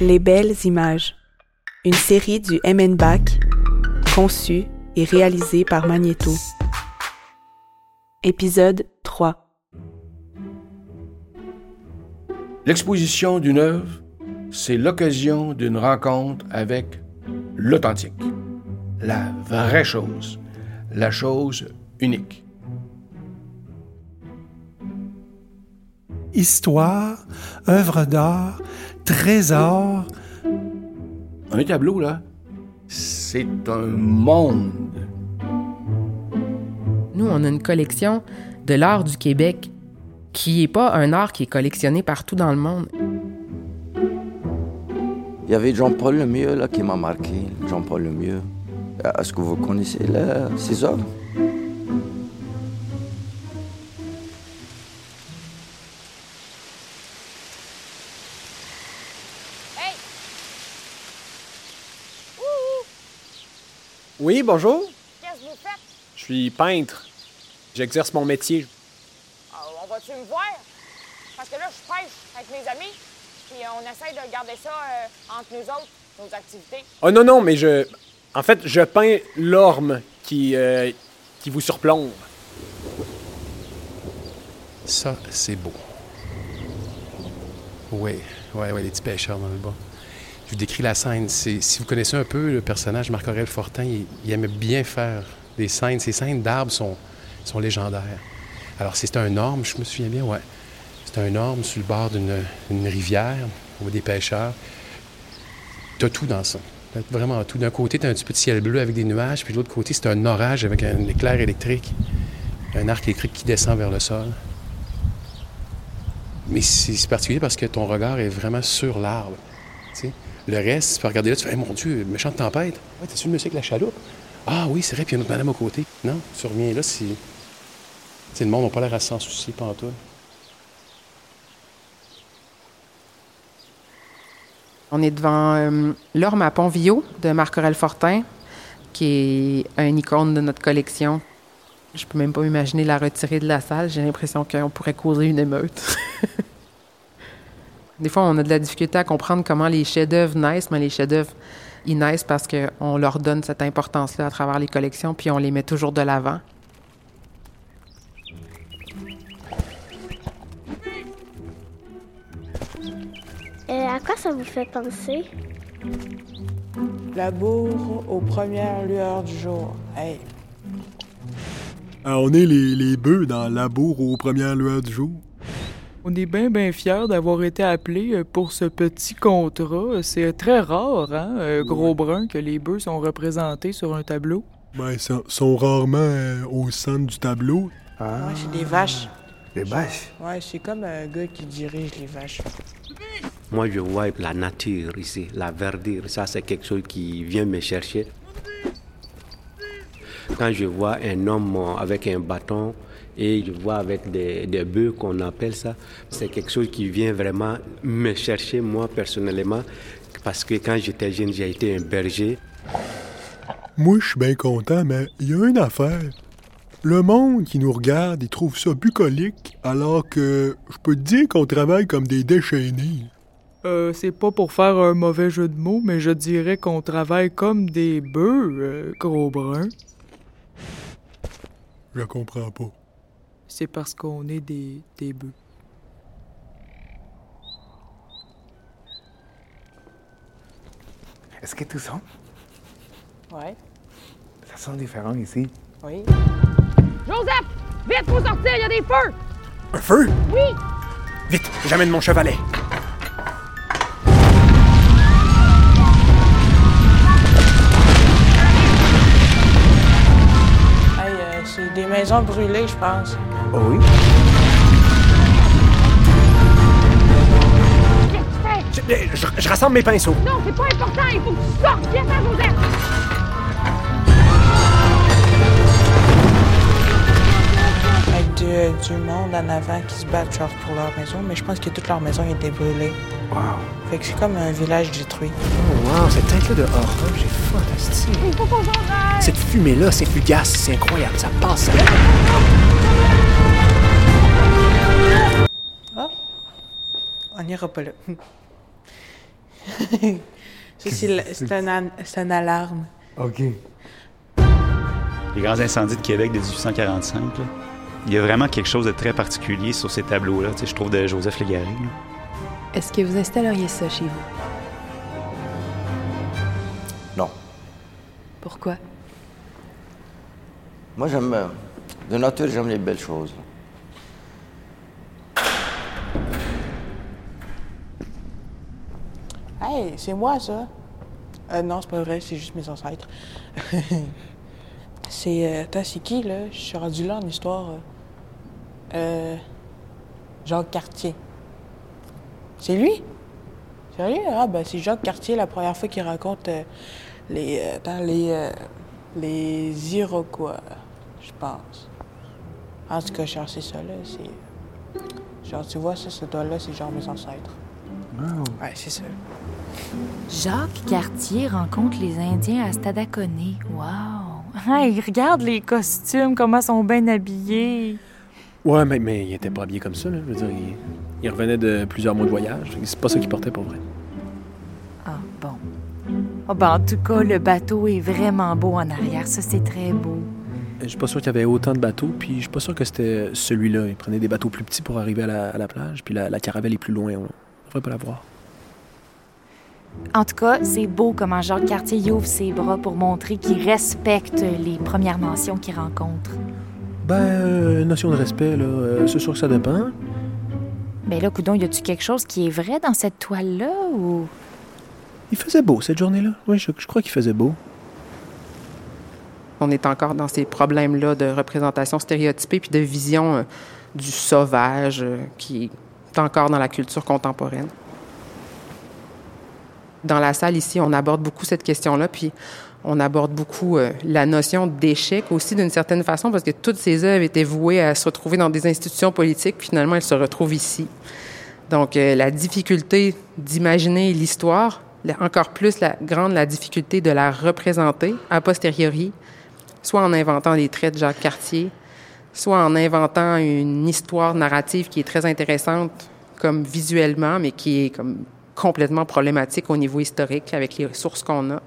Les belles images. Une série du MN-BAC, conçue et réalisée par Magneto. Épisode 3. L'exposition d'une œuvre, c'est l'occasion d'une rencontre avec l'authentique, la vraie chose, la chose unique. Histoire, œuvre d'art, trésor. Un tableau, là, c'est un monde. Nous, on a une collection de l'art du Québec qui n'est pas un art qui est collectionné partout dans le monde. Il y avait Jean-Paul Lemieux là, qui m'a marqué. Jean-Paul Lemieux. Est-ce que vous connaissez là, ses œuvres Oui, bonjour. Qu'est-ce que vous faites? Je suis peintre. J'exerce mon métier. Euh, on va-tu me voir? Parce que là, je pêche avec mes amis, puis on essaye de garder ça euh, entre nous autres, nos activités. Oh non, non, mais je. En fait, je peins l'orme qui, euh, qui vous surplombe. Ça, c'est beau. Oui, oui, oui, les petits pêcheurs dans le bas. Vous décris la scène. Si vous connaissez un peu le personnage Marc-Aurèle Fortin, il, aimait bien faire des scènes. Ces scènes d'arbres sont, légendaires. Alors, c'est un orme, je me souviens bien, ouais. C'est un orme sur le bord d'une rivière. Voit des pêcheurs. T'as tout dans ça. T'as vraiment tout. D'un côté, t'as un petit peu de ciel bleu avec des nuages, puis de l'autre côté, c'est un orage avec un éclair électrique. Un arc électrique qui descend vers le sol. Mais c'est particulier parce que ton regard est vraiment sur l'arbre. tu sais. Le reste, tu peux regarder là, tu fais, Hey, mon Dieu, méchante tempête. Ouais, t'as-tu le monsieur avec la chaloupe? Ah oui, c'est vrai, puis il y a une autre madame à côté. Non, tu reviens là, sais, le monde n'a pas l'air à s'en soucier, pas tout. On est devant euh, l'orme à Pont-Villot de Marc-Aurèle Fortin, qui est un icône de notre collection. Je peux même pas m'imaginer la retirer de la salle. J'ai l'impression qu'on pourrait causer une émeute. Des fois, on a de la difficulté à comprendre comment les chefs-d'œuvre naissent, mais les chefs-d'œuvre, ils naissent parce qu'on leur donne cette importance-là à travers les collections, puis on les met toujours de l'avant. Euh, à quoi ça vous fait penser? Labour aux premières lueurs du jour. Hey, Ah, on est les, les bœufs dans le labour aux premières lueurs du jour. On est bien, bien fiers d'avoir été appelés euh, pour ce petit contrat. C'est très rare, hein, euh, gros brun, que les bœufs sont représentés sur un tableau. Ben, ils sont, sont rarement euh, au centre du tableau. Ouais, c'est des vaches. Les vaches? Ouais, c'est comme un gars qui dirige les vaches. Moi, je vois la nature ici, la verdure. Ça, c'est quelque chose qui vient me chercher. Quand je vois un homme avec un bâton et je vois avec des, des bœufs qu'on appelle ça, c'est quelque chose qui vient vraiment me chercher, moi, personnellement. Parce que quand j'étais jeune, j'ai été un berger. Moi, je suis bien content, mais il y a une affaire. Le monde qui nous regarde, il trouve ça bucolique, alors que je peux te dire qu'on travaille comme des déchaînés. Euh, c'est pas pour faire un mauvais jeu de mots, mais je dirais qu'on travaille comme des bœufs, euh, gros brun. Je comprends pas. C'est parce qu'on est des, des bœufs. Est-ce que tout sent? Ouais. Ça sent différent ici. Oui. Joseph! Vite, faut sortir, il y a des feux! Un feu? Oui! Vite, j'amène mon chevalet. Hey, euh, c'est des maisons brûlées, je pense. Oh oui? Qu'est-ce que tu fais? Je, je- je rassemble mes pinceaux. Non, c'est pas important, il faut que tu sortes! Viens faire, Joseph! Avec du, euh, du monde en avant qui se battent genre, pour leur maison, mais je pense que toute leur maison a été brûlée. Wow. Fait que c'est comme un village détruit. Oh, wow, cette teinte-là de orange est fantastique. Il faut qu'on! Cette fumée-là, c'est fugace, c'est incroyable, ça passe. On n'ira pas là. C'est un alarme. OK. Les grands incendies de Québec de 1845, là, il y a vraiment quelque chose de très particulier sur ces tableaux-là, tu sais, je trouve, de Joseph Légaré. Est-ce que vous installeriez ça chez vous? Non. Pourquoi? Moi, j'aime. euh, de nature, j'aime les belles choses. C'est moi, ça. Euh, non, c'est pas vrai, c'est juste mes ancêtres. c'est. Euh, c'est qui, là? Je suis rendu là en histoire. euh. Euh. Jacques Cartier. C'est lui? Sérieux? Ah, ben, c'est Jacques Cartier, la première fois qu'il raconte euh, les. attends, les. les Iroquois, je pense. En tout cas, genre, c'est ça, là. C'est. Genre, tu vois, ça, ce doigt-là, c'est genre mes ancêtres. Ouais, c'est ça. Jacques Cartier rencontre les Indiens à Stadacone. Wow! Hey, regarde les costumes, comment ils sont bien habillés. Ouais, mais, mais il était pas habillé comme ça, là. Je veux dire, il, il revenait de plusieurs mois de voyage. C'est pas ça qu'il portait pour vrai. Ah, bon. Oh, ben, en tout cas, le bateau est vraiment beau en arrière. Ça, c'est très beau. Je suis pas sûr qu'il y avait autant de bateaux, puis je suis pas sûr que c'était celui-là. Il prenait des bateaux plus petits pour arriver à la, à la plage, puis la, la caravelle est plus loin. On devrait pas la voir. En tout cas, c'est beau comment Jacques Cartier ouvre ses bras pour montrer qu'il respecte les Premières Nations qu'il rencontre. Ben, euh, notion de respect, là, euh, c'est sûr que ça dépend. Mais là, coudon, y a-tu quelque chose qui est vrai dans cette toile-là ou... Il faisait beau cette journée-là. Oui, je, je crois qu'il faisait beau. On est encore dans ces problèmes-là de représentation stéréotypée puis de vision euh, du sauvage euh, qui est encore dans la culture contemporaine. Dans la salle ici, on aborde beaucoup cette question-là, puis on aborde beaucoup euh, la notion d'échec aussi d'une certaine façon, parce que toutes ces œuvres étaient vouées à se retrouver dans des institutions politiques, puis finalement elles se retrouvent ici. Donc euh, la difficulté d'imaginer l'histoire, encore plus la grande la difficulté de la représenter a posteriori, soit en inventant des traits de Jacques Cartier, soit en inventant une histoire narrative qui est très intéressante comme visuellement, mais qui est comme complètement problématique au niveau historique avec les ressources qu'on a.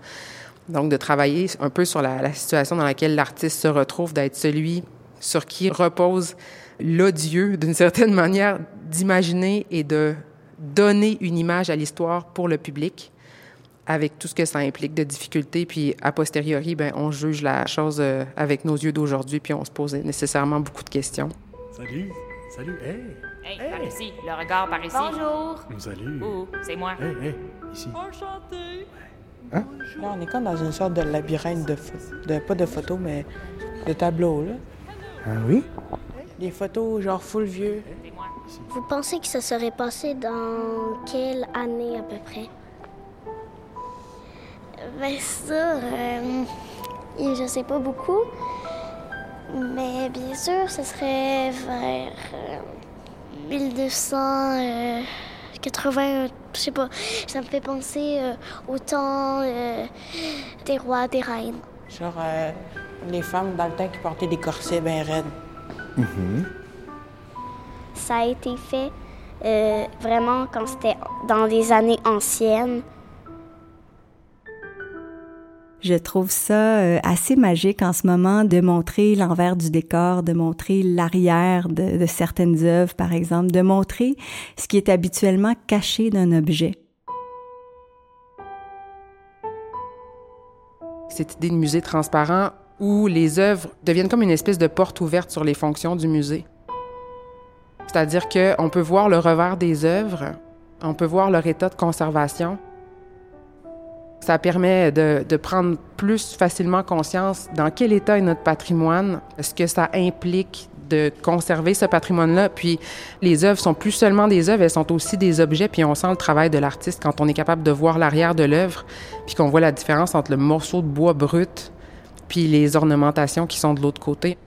Donc, de travailler un peu sur la, situation dans laquelle l'artiste se retrouve, d'être celui sur qui repose l'odieux, d'une certaine manière, d'imaginer et de donner une image à l'histoire pour le public, avec tout ce que ça implique de difficultés. Puis, a posteriori, ben, on juge la chose euh, avec nos yeux d'aujourd'hui, puis on se pose nécessairement beaucoup de questions. Salut. Salut. Hey. Hey, par ici, le regard par ici. Bonjour. Salut. Ouh, c'est moi. Hey, hey. Ici. Enchanté. Là, on est comme dans une sorte de labyrinthe de, de pas de photos, mais de tableaux, là. Ah oui? Des photos genre full vieux. Vous pensez que ça serait passé dans quelle année à peu près? Ben ça, euh, je sais pas beaucoup. Mais bien sûr, ce serait vers euh, 1280, je sais pas. Ça me fait penser euh, au temps euh, des rois, des reines. Genre euh, les femmes dans le temps qui portaient des corsets bien raides. Ça a été fait euh, vraiment quand c'était dans les années anciennes. Je trouve ça euh, assez magique en ce moment de montrer l'envers du décor, de montrer l'arrière de, de certaines œuvres, par exemple, de montrer ce qui est habituellement caché d'un objet. cette idée de musée transparent où les œuvres deviennent comme une espèce de porte ouverte sur les fonctions du musée. C'est-à-dire qu'on peut voir le revers des œuvres, on peut voir leur état de conservation. Ça permet de, de prendre plus facilement conscience dans quel état est notre patrimoine, ce que ça implique de conserver ce patrimoine-là. Puis les œuvres sont plus seulement des œuvres, elles sont aussi des objets. Puis on sent le travail de l'artiste quand on est capable de voir l'arrière de l'œuvre, puis qu'on voit la différence entre le morceau de bois brut puis les ornementations qui sont de l'autre côté.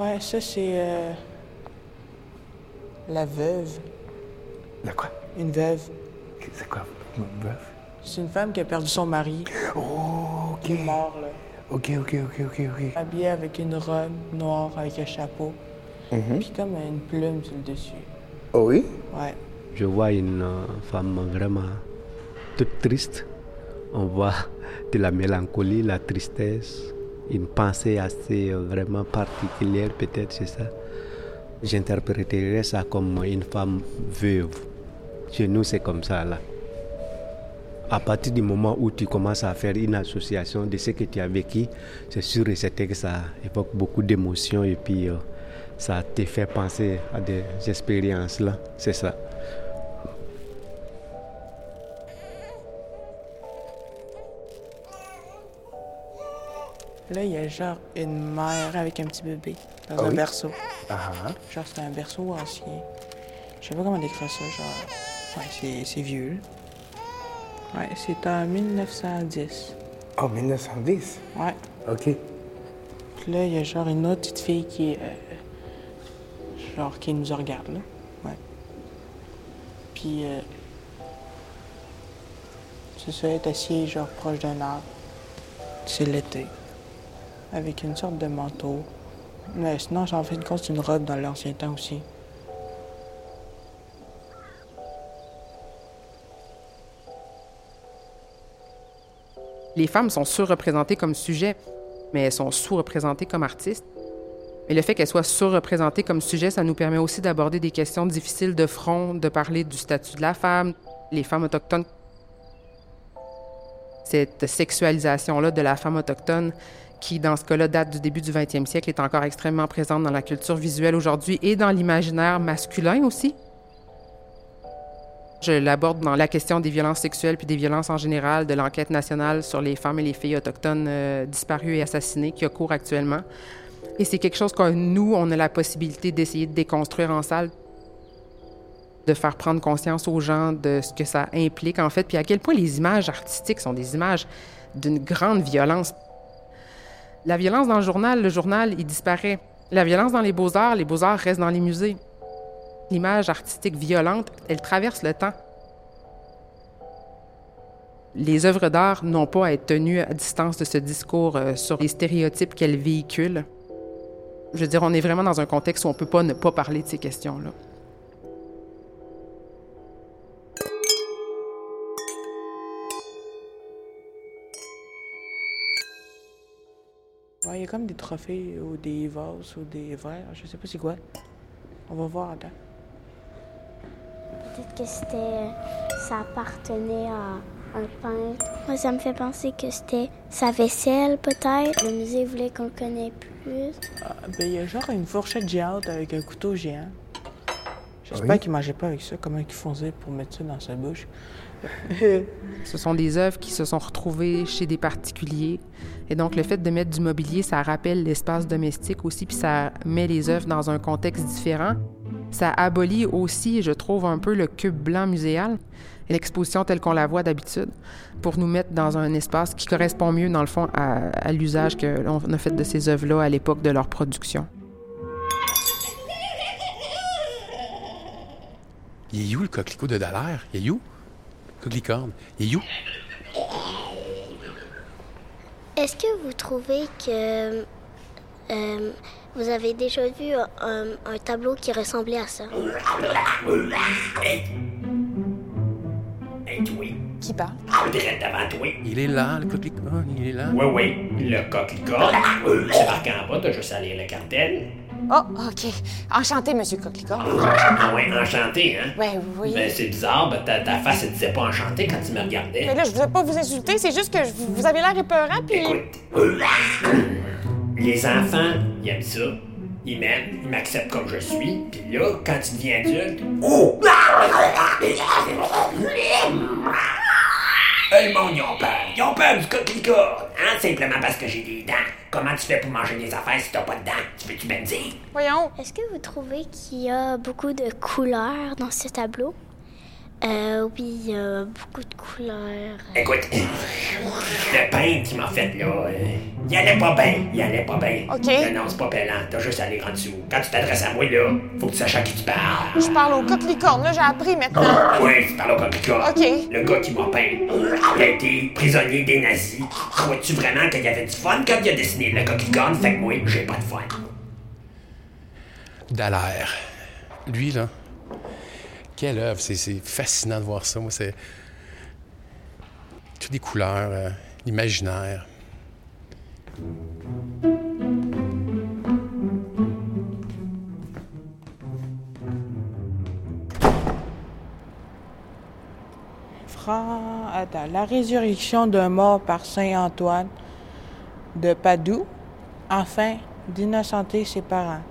Ouais, ça, c'est. euh, la veuve. La quoi? Une veuve. C'est quoi, une veuve? C'est une femme qui a perdu son mari. Oh, OK. Qui est mort, là. OK, OK, OK, OK, OK. Habillée avec une robe noire avec un chapeau. Mhm. Puis comme une plume sur le dessus. Oh oui? Ouais. Je vois une euh, femme vraiment toute triste. On voit de la mélancolie, la tristesse, une pensée assez euh, vraiment particulière, peut-être, c'est ça. J'interpréterais ça comme une femme veuve. Chez nous, c'est comme ça, là. À partir du moment où tu commences à faire une association de ce que tu as vécu, c'est sûr et certain que ça évoque beaucoup d'émotions et puis euh, ça te fait penser à des expériences-là. C'est ça. Là, il y a genre une mère avec un petit bébé dans Ah un oui? berceau. Genre, c'est un berceau ancien. Je sais pas comment décrire ça, genre. Ouais, c'est, vieux. Ouais, c'est en 1910. Oh, 1910? Ouais. OK. Puis là, il y a genre une autre petite fille qui est. euh, genre, qui nous regarde, là. Ouais. Puis. euh, c'est ça, est assise, genre, proche d'un arbre. C'est l'été. Avec une sorte de manteau. Mais sinon, j'en fais une compte, une robe dans l'ancien temps aussi. Les femmes sont surreprésentées comme sujet, mais elles sont sous-représentées comme artistes. Et le fait qu'elles soient surreprésentées comme sujet, ça nous permet aussi d'aborder des questions difficiles de front, de parler du statut de la femme, les femmes autochtones. Cette sexualisation-là de la femme autochtone, qui dans ce cas-là date du début du 20e siècle, est encore extrêmement présente dans la culture visuelle aujourd'hui et dans l'imaginaire masculin aussi. Je l'aborde dans la question des violences sexuelles puis des violences en général de l'enquête nationale sur les femmes et les filles autochtones euh, disparues et assassinées qui a cours actuellement. Et c'est quelque chose que nous, on a la possibilité d'essayer de déconstruire en salle, de faire prendre conscience aux gens de ce que ça implique en fait, puis à quel point les images artistiques sont des images d'une grande violence. La violence dans le journal, le journal, il disparaît. La violence dans les beaux-arts, les beaux-arts restent dans les musées. L'image artistique violente, elle traverse le temps. Les œuvres d'art n'ont pas à être tenues à distance de ce discours euh, sur les stéréotypes qu'elles véhiculent. Je veux dire, on est vraiment dans un contexte où on ne peut pas ne pas parler de ces questions-là. Ouais, il y a comme des trophées ou des vases ou des verres, je sais pas c'est quoi. On va voir, attends. Peut-être que c'était. ça appartenait à un peintre. Moi, ça me fait penser que c'était sa vaisselle, peut-être. Le musée voulait qu'on le connaisse plus. Ah, ben, il y a genre une fourchette géante avec un couteau géant. J'espère Oui? qu'il mangeait pas avec ça. Comment il faisait pour mettre ça dans sa bouche? Ce sont des œuvres qui se sont retrouvées chez des particuliers. Et donc, le fait de mettre du mobilier, ça rappelle l'espace domestique aussi, puis ça met les œuvres dans un contexte différent. Ça abolit aussi, je trouve, un peu le cube blanc muséal l'exposition telle qu'on la voit d'habitude pour nous mettre dans un espace qui correspond mieux, dans le fond, à, à l'usage que l'on a fait de ces œuvres-là à l'époque de leur production. Il où le coquelicot de Dallaire? Il où? Coquelicorne. Il est où? Est-ce que vous trouvez que. euh, vous avez déjà vu un, un tableau qui ressemblait à ça? Qui parle? Il est là, le coquelicot. Il est là. Oui, oui, le coquelicot. C'est marqué en bas, t'as juste à lire le cartel. Oh, OK. Enchanté, Monsieur Coquelicot. Ah ouais, enchanté, hein? Ouais, oui. Ben, c'est bizarre, ben, ta, ta face, elle disait pas enchanté quand tu me regardais. Mais là, je voulais pas vous insulter, c'est juste que je- vous avez l'air épeurant, puis... Les enfants, ils aiment ça. Ils m'aiment, ils m'acceptent comme je suis. Puis là, quand tu deviens adulte, oh! Hey, le monde, ils ont peur. Ils ont peur du coquelicot. Hein? Simplement parce que j'ai des dents. Comment tu fais pour manger des affaires si t'as pas de dents? Tu veux-tu me dire? Voyons. Est-ce que vous trouvez qu'il y a beaucoup de couleurs dans ce tableau? Euh, oui, il y a beaucoup de couleurs. Écoute, le peintre qui m'a fait là, euh, il allait pas bien, il allait pas bien. OK. Non, non, c'est pas pélant, t'as juste à aller en dessous. Quand tu t'adresses à moi là, faut que tu saches à qui tu parles. Je parle au coq licorne, là, j'ai appris maintenant. Oui, tu parles au complicat. OK. Le gars qui m'a peint, il a été prisonnier des nazis. Crois-tu vraiment qu'il y avait du fun quand il a dessiné le coquelicone? Fait que moi, j'ai pas de fun. Dallaire. Lui, là, quelle œuvre. C'est, fascinant de voir ça. Moi, c'est. Toutes les couleurs, euh, l'imaginaire. Fran- attends, la résurrection d'un mort par Saint Antoine de Padoue, afin d'innocenter ses parents.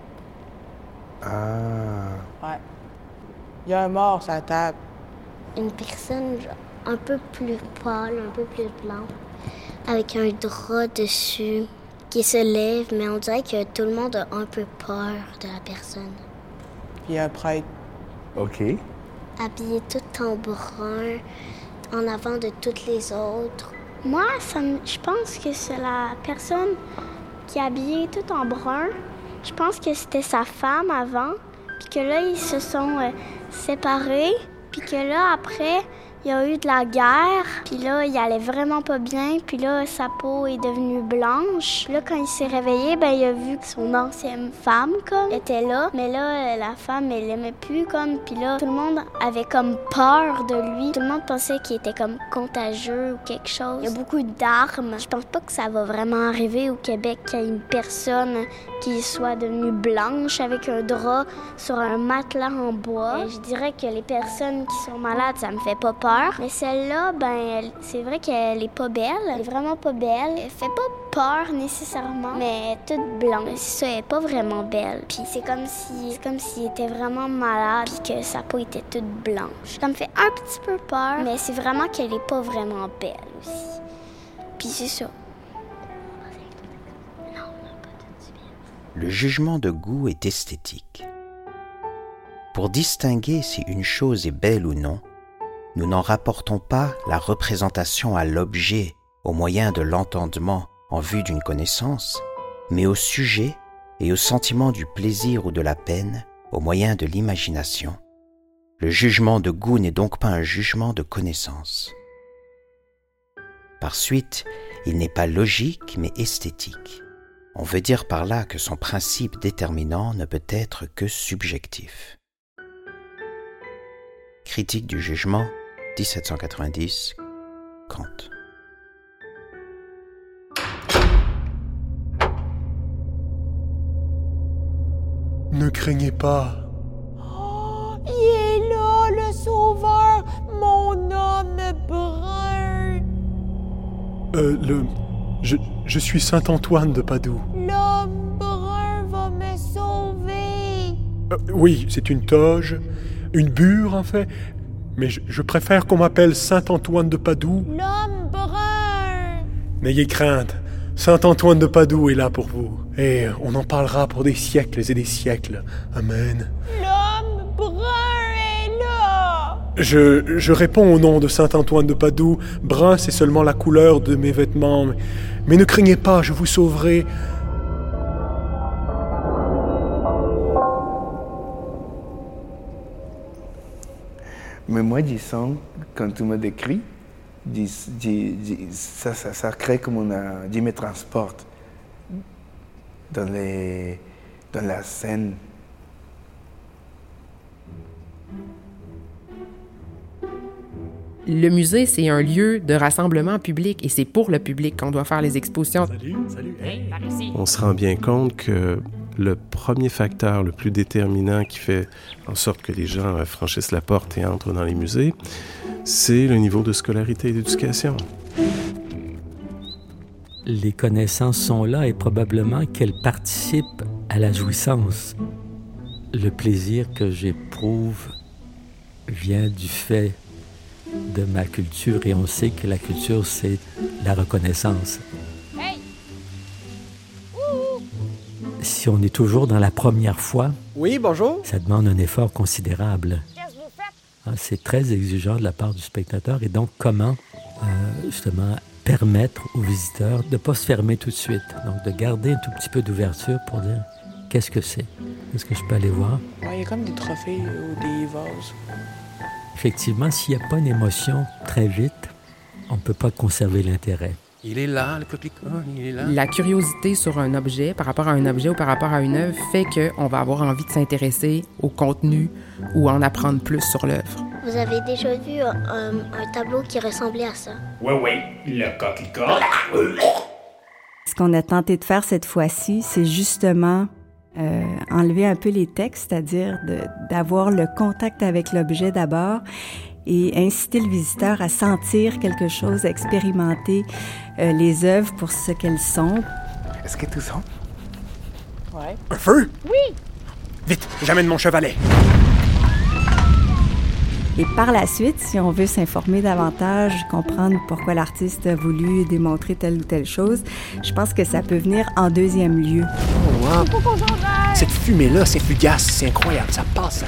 Ah. Ouais. Il y a un mort sur la table. Une personne un peu plus pâle, un peu plus blanche, avec un drap dessus qui se lève, mais on dirait que tout le monde a un peu peur de la personne. Il y a un prêtre. OK. Habillé tout en brun, en avant de toutes les autres. Moi, ça me- je pense que c'est la personne qui est habillée tout en brun. Je pense que c'était sa femme avant, puis que là, ils se sont euh, séparés, puis que là, après, il y a eu de la guerre, puis là, il allait vraiment pas bien, puis là, sa peau est devenue blanche. Là, quand il s'est réveillé, ben, il a vu que son ancienne femme, comme, était là, mais là, la femme, elle l'aimait plus, comme, puis là, tout le monde avait comme peur de lui. Tout le monde pensait qu'il était comme contagieux ou quelque chose. Il y a beaucoup d'armes. Je pense pas que ça va vraiment arriver au Québec qu'il y ait une personne qui soit devenue blanche avec un drap sur un matelas en bois. Je dirais que les personnes qui sont malades, ça me fait pas peur. Mais celle-là, ben, c'est vrai qu'elle est pas belle. Elle est vraiment pas belle. Elle fait pas peur nécessairement, mais elle est toute blanche. C'est ça, elle est pas vraiment belle. Puis c'est comme si, c'est comme s'il était vraiment malade, puis que sa peau était toute blanche. Ça me fait un petit peu peur, mais c'est vraiment qu'elle est pas vraiment belle aussi. Puis c'est ça. Le jugement de goût est esthétique. Pour distinguer si une chose est belle ou non, nous n'en rapportons pas la représentation à l'objet au moyen de l'entendement en vue d'une connaissance, mais au sujet et au sentiment du plaisir ou de la peine au moyen de l'imagination. Le jugement de goût n'est donc pas un jugement de connaissance. Par suite, il n'est pas logique mais esthétique. On veut dire par là que son principe déterminant ne peut être que subjectif. Critique du jugement, 1790, Kant. Ne craignez pas. Il est là, le sauveur, mon homme brun. Euh, le. Je, je suis Saint Antoine de Padoue. L'homme brun va me sauver. Euh, oui, c'est une toge, une bure en fait, mais je, je préfère qu'on m'appelle Saint Antoine de Padoue. L'homme brun. N'ayez crainte, Saint Antoine de Padoue est là pour vous, et on en parlera pour des siècles et des siècles. Amen. L'homme brun est là. Je, je réponds au nom de Saint Antoine de Padoue. Brun, c'est seulement la couleur de mes vêtements. Mais, mais ne craignez pas, je vous sauverai. Mais moi, disons, quand tu me décris, dis- dis- dis- ça, ça, ça crée comme une... Je me transporte dans, les, dans la scène. Le musée, c'est un lieu de rassemblement public et c'est pour le public qu'on doit faire les expositions. On se rend bien compte que le premier facteur le plus déterminant qui fait en sorte que les gens franchissent la porte et entrent dans les musées, c'est le niveau de scolarité et d'éducation. Les connaissances sont là et probablement qu'elles participent à la jouissance. Le plaisir que j'éprouve vient du fait de ma culture et on sait que la culture, c'est la reconnaissance. Si on est toujours dans la première fois, Oui, bonjour. ça demande un effort considérable. Hein, C'est très exigeant de la part du spectateur. Et donc, comment euh, justement permettre aux visiteurs de ne pas se fermer tout de suite? Donc, de garder un tout petit peu d'ouverture pour dire qu'est-ce que c'est, est-ce que je peux aller voir? Ouais, il y a comme des trophées ou des vases. Effectivement, s'il n'y a pas une émotion très vite, on ne peut pas conserver l'intérêt. Il est là, le coquelicot, il est là. La curiosité sur un objet, par rapport à un objet ou par rapport à une œuvre, fait qu'on va avoir envie de s'intéresser au contenu ou en apprendre plus sur l'œuvre. Vous avez déjà vu un, un tableau qui ressemblait à ça? Oui, oui, le coquelicot. Ce qu'on a tenté de faire cette fois-ci, c'est justement euh, enlever un peu les textes, c'est-à-dire d'avoir le contact avec l'objet d'abord et inciter le visiteur à sentir quelque chose, à expérimenter euh, les œuvres pour ce qu'elles sont. Est-ce que tu sens? Ouais. Un feu? Oui! Vite, j'amène mon chevalet. Et par la suite, si on veut s'informer davantage, comprendre pourquoi l'artiste a voulu démontrer telle ou telle chose, je pense que ça peut venir en deuxième lieu. Oh, wow. Cette fumée-là, c'est fugace, c'est incroyable, ça passe.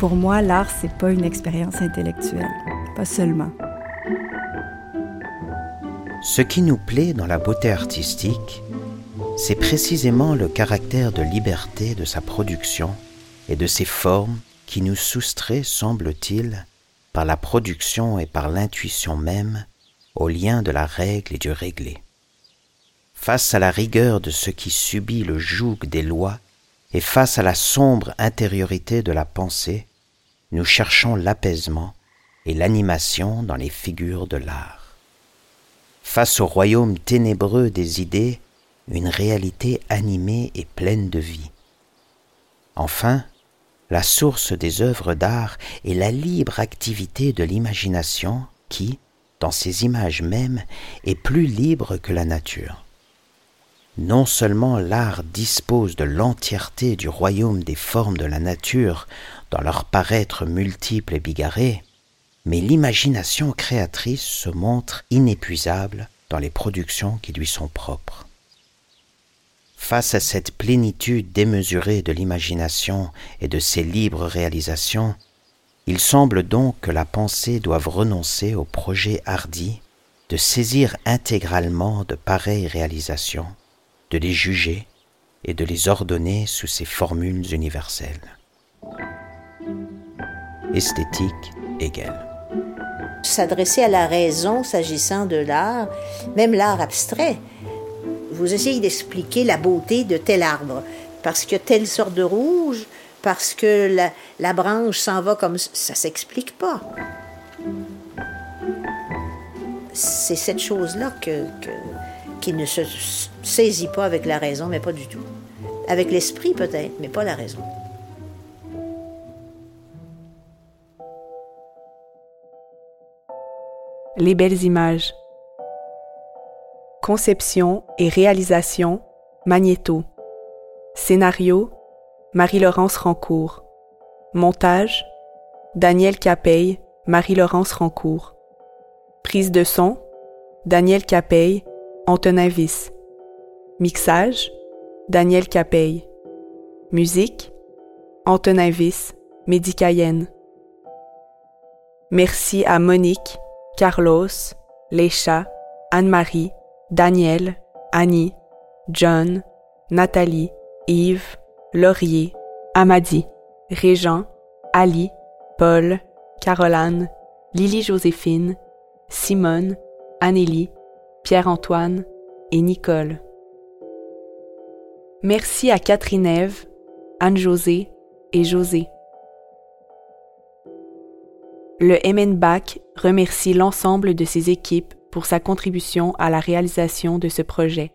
Pour moi, l'art, c'est pas une expérience intellectuelle, pas seulement. Ce qui nous plaît dans la beauté artistique, c'est précisément le caractère de liberté de sa production et de ses formes qui nous soustrait, semble-t-il, par la production et par l'intuition même, au lien de la règle et du réglé. Face à la rigueur de ce qui subit le joug des lois et face à la sombre intériorité de la pensée, nous cherchons l'apaisement et l'animation dans les figures de l'art. Face au royaume ténébreux des idées, une réalité animée et pleine de vie. Enfin, la source des œuvres d'art est la libre activité de l'imagination qui, dans ses images mêmes, est plus libre que la nature. Non seulement l'art dispose de l'entièreté du royaume des formes de la nature dans leur paraître multiple et bigarré, mais l'imagination créatrice se montre inépuisable dans les productions qui lui sont propres. Face à cette plénitude démesurée de l'imagination et de ses libres réalisations, il semble donc que la pensée doive renoncer au projet hardi de saisir intégralement de pareilles réalisations, de les juger et de les ordonner sous ces formules universelles. Esthétique égale. S'adresser à la raison s'agissant de l'art, même l'art abstrait. Vous essayez d'expliquer la beauté de tel arbre, parce que telle sorte de rouge, parce que la, la branche s'en va comme ça s'explique pas. C'est cette chose-là que, que- qui ne se saisit pas avec la raison, mais pas du tout. Avec l'esprit peut-être, mais pas la raison. Les belles images. Conception et réalisation, Magnéto. Scénario, Marie-Laurence Rancourt. Montage, Daniel Capeille, Marie-Laurence Rancourt. Prise de son, Daniel Capeille, Antonin. Mixage, Daniel Capeille. Musique, Antonin Viss, Mehdi Cayenne. Merci à Monique, Carlos, Lécha, Anne-Marie, Daniel, Annie, John, Nathalie, Yves, Laurier, Amadi, Régent, Ali, Paul, Caroline, Lily-Joséphine, Simone, Anélie, Pierre-Antoine et Nicole. Merci à Catherine Ève, Anne-Josée et José. Le MNBAC remercie l'ensemble de ses équipes pour sa contribution à la réalisation de ce projet.